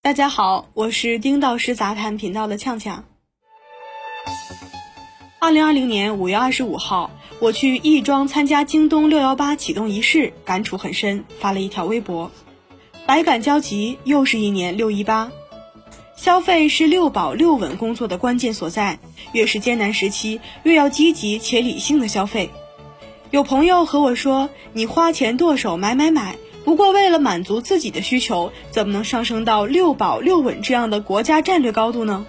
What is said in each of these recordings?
大家好，我是丁道师杂谈频道的呛呛。二零二零年五月二十五号，我去亦庄参加京东六幺八启动仪式，感触很深，发了一条微博，百感交集。又是一年六一八，消费是六保六稳工作的关键所在，越是艰难时期，越要积极且理性的消费。有朋友和我说：“你花钱剁手买买买。”不过，为了满足自己的需求，怎么能上升到六保六稳这样的国家战略高度呢？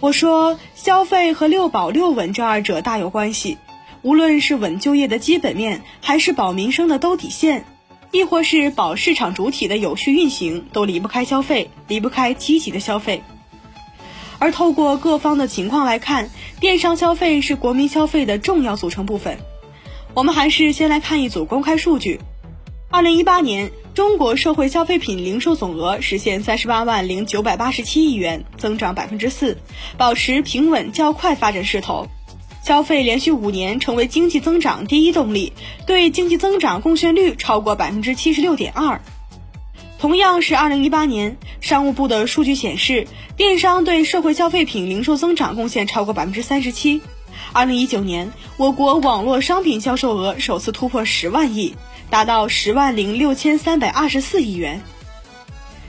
我说，消费和六保六稳这二者大有关系。无论是稳就业的基本面，还是保民生的兜底线，亦或是保市场主体的有序运行，都离不开消费，离不开积极的消费。而透过各方的情况来看，电商消费是国民消费的重要组成部分。我们还是先来看一组公开数据。二零一八年，中国社会消费品零售总额实现三十八万零九百八十七亿元，增长百分之四，保持平稳较快发展势头。消费连续五年成为经济增长第一动力，对经济增长贡献率超过百分之七十六点二。同样是二零一八年，商务部的数据显示，电商对社会消费品零售增长贡献超过百分之三十七。二零一九年，我国网络商品销售额首次突破十万亿。达到十万零六千三百二十四亿元，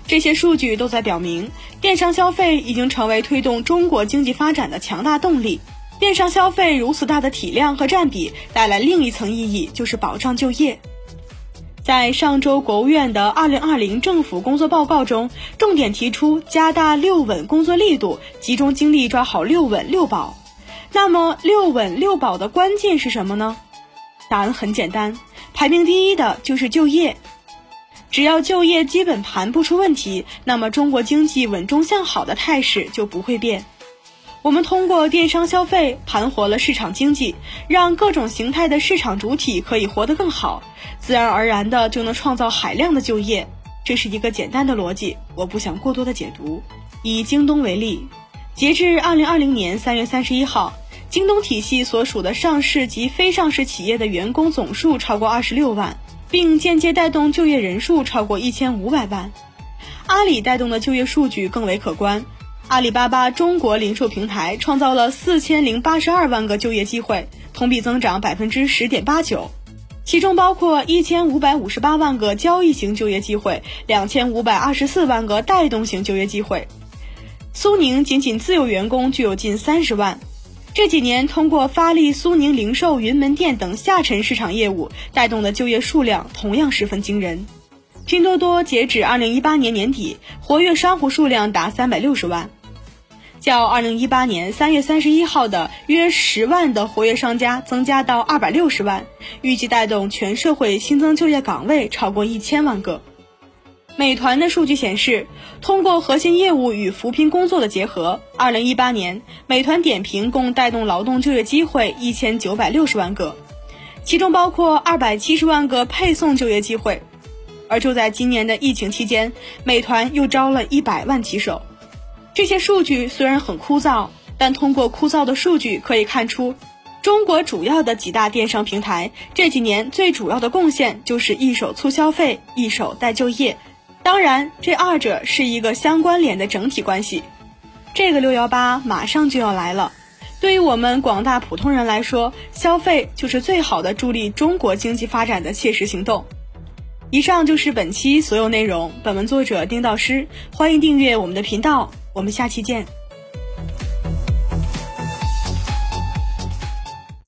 这些数据都在表明，电商消费已经成为推动中国经济发展的强大动力。电商消费如此大的体量和占比，带来另一层意义，就是保障就业。在上周国务院的二零二零政府工作报告中，重点提出加大六稳工作力度，集中精力抓好六稳六保。那么，六稳六保的关键是什么呢？答案很简单。排名第一的就是就业，只要就业基本盘不出问题，那么中国经济稳中向好的态势就不会变。我们通过电商消费盘活了市场经济，让各种形态的市场主体可以活得更好，自然而然的就能创造海量的就业。这是一个简单的逻辑，我不想过多的解读。以京东为例，截至二零二零年三月三十一号。京东体系所属的上市及非上市企业的员工总数超过二十六万，并间接带动就业人数超过一千五百万。阿里带动的就业数据更为可观，阿里巴巴中国零售平台创造了四千零八十二万个就业机会，同比增长百分之十点八九，其中包括一千五百五十八万个交易型就业机会，两千五百二十四万个带动型就业机会。苏宁仅仅自有员工就有近三十万。这几年，通过发力苏宁零售云门店等下沉市场业务，带动的就业数量同样十分惊人。拼多多截止二零一八年年底，活跃商户数量达三百六十万，较二零一八年三月三十一号的约十万的活跃商家增加到二百六十万，预计带动全社会新增就业岗位超过一千万个。美团的数据显示，通过核心业务与扶贫工作的结合，二零一八年美团点评共带动劳动就业机会一千九百六十万个，其中包括二百七十万个配送就业机会。而就在今年的疫情期间，美团又招了一百万骑手。这些数据虽然很枯燥，但通过枯燥的数据可以看出，中国主要的几大电商平台这几年最主要的贡献就是一手促消费，一手带就业。当然，这二者是一个相关联的整体关系。这个六幺八马上就要来了，对于我们广大普通人来说，消费就是最好的助力中国经济发展的切实行动。以上就是本期所有内容。本文作者丁道师，欢迎订阅我们的频道，我们下期见。